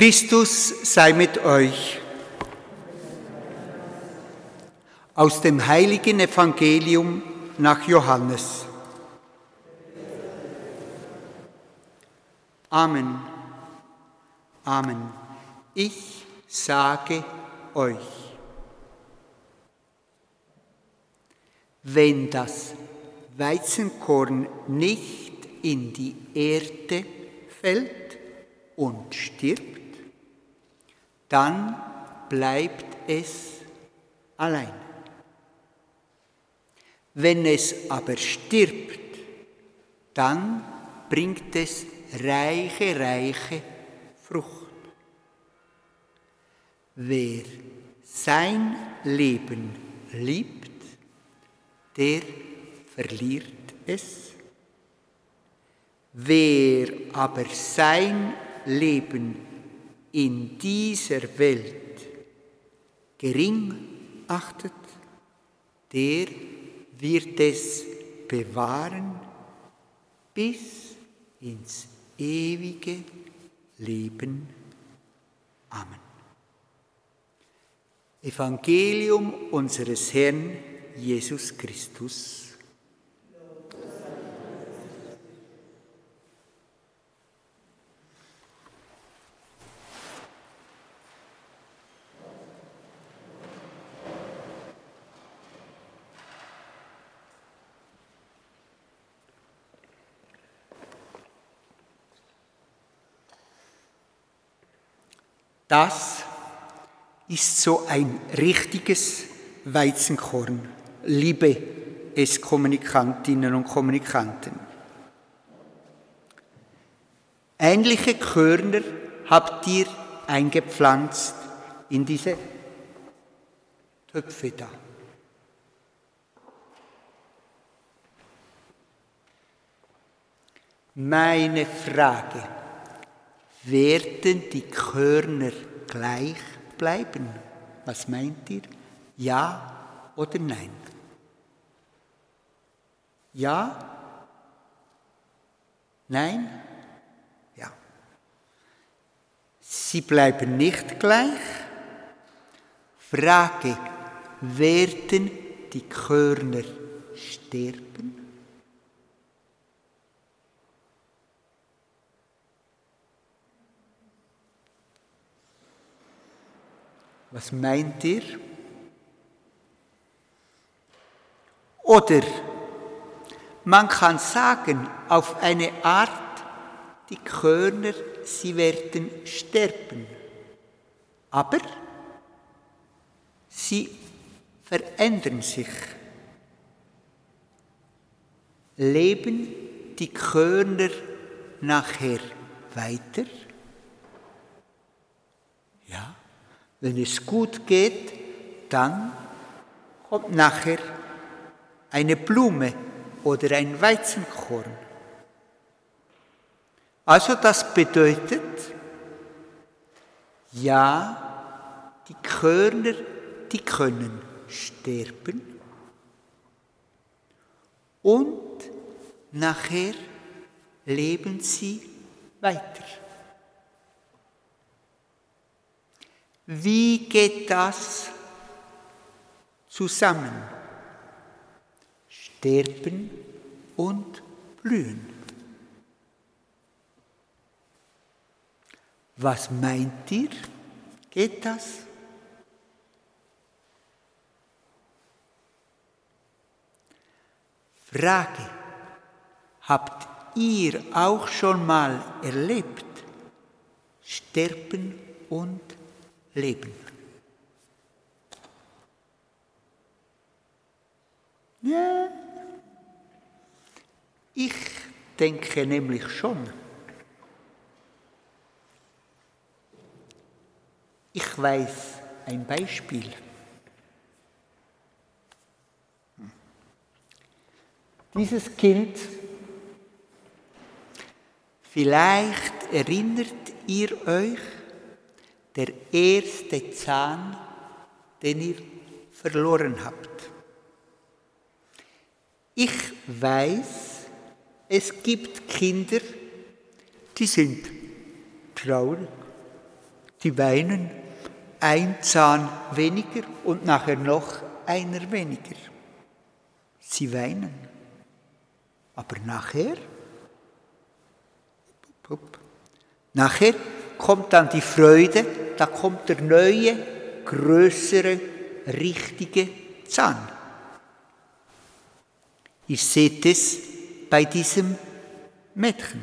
Christus sei mit euch. Aus dem heiligen Evangelium nach Johannes. Amen. Amen. Ich sage euch, wenn das Weizenkorn nicht in die Erde fällt und stirbt, dann bleibt es allein. Wenn es aber stirbt, dann bringt es reiche, reiche Frucht. Wer sein Leben liebt, der verliert es. Wer aber sein Leben in dieser Welt gering achtet, der wird es bewahren bis ins ewige Leben. Amen. Evangelium unseres Herrn Jesus Christus. Das ist so ein richtiges Weizenkorn, liebe es Kommunikantinnen und Kommunikanten. Ähnliche Körner habt ihr eingepflanzt in diese Töpfe da. Meine Frage werden die Körner gleich bleiben? Was meint ihr? Ja oder nein? Ja? Nein? Ja. Sie bleiben nicht gleich. Frage, werden die Körner sterben? Was meint ihr? Oder man kann sagen, auf eine Art, die Körner, sie werden sterben. Aber sie verändern sich. Leben die Körner nachher weiter? Ja. Wenn es gut geht, dann kommt nachher eine Blume oder ein Weizenkorn. Also das bedeutet, ja, die Körner, die können sterben und nachher leben sie weiter. Wie geht das zusammen? Sterben und blühen. Was meint ihr? Geht das? Frage. Habt ihr auch schon mal erlebt? Sterben und blühen? Leben. Ja, ich denke nämlich schon. Ich weiß ein Beispiel. Dieses Kind, vielleicht erinnert ihr euch, der erste Zahn, den ihr verloren habt. Ich weiß, es gibt Kinder, die sind traurig Die weinen ein Zahn weniger und nachher noch einer weniger. Sie weinen. Aber nachher, nachher kommt dann die Freude, da kommt der neue, größere, richtige Zahn. Ihr seht es bei diesem Mädchen.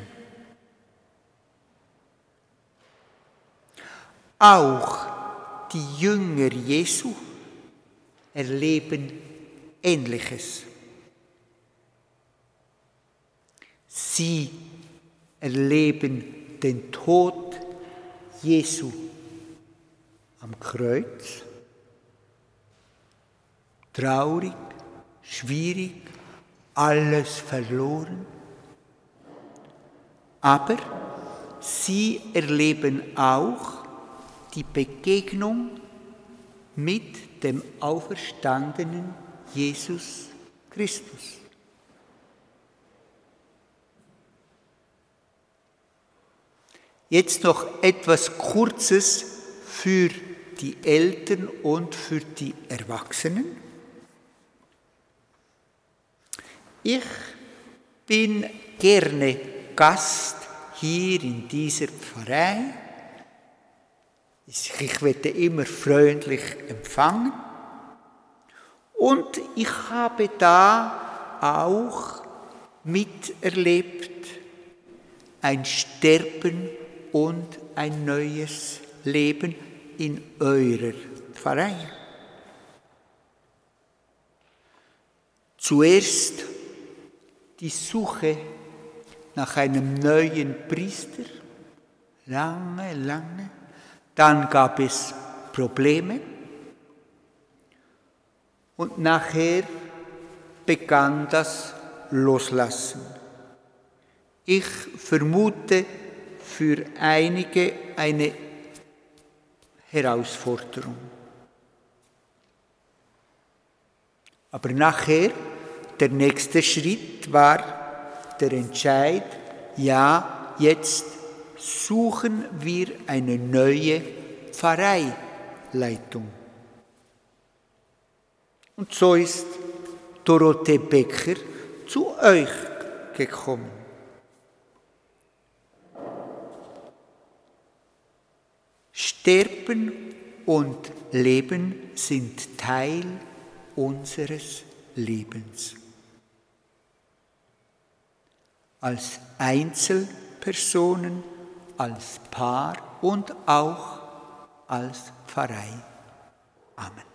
Auch die Jünger Jesu erleben Ähnliches. Sie erleben den Tod Jesu am Kreuz. Traurig, schwierig, alles verloren. Aber sie erleben auch die Begegnung mit dem auferstandenen Jesus Christus. Jetzt noch etwas Kurzes für die Eltern und für die Erwachsenen. Ich bin gerne Gast hier in dieser Pfarrei. Ich werde immer freundlich empfangen. Und ich habe da auch miterlebt ein Sterben und ein neues Leben in eurer Pfarrei. Zuerst die Suche nach einem neuen Priester, lange, lange. Dann gab es Probleme und nachher begann das Loslassen. Ich vermute für einige eine Herausforderung. Aber nachher, der nächste Schritt war der Entscheid, ja, jetzt suchen wir eine neue Pfarreileitung. Und so ist Dorothee Becker zu euch gekommen. Sterben und Leben sind Teil unseres Lebens. Als Einzelpersonen, als Paar und auch als Pfarrei. Amen.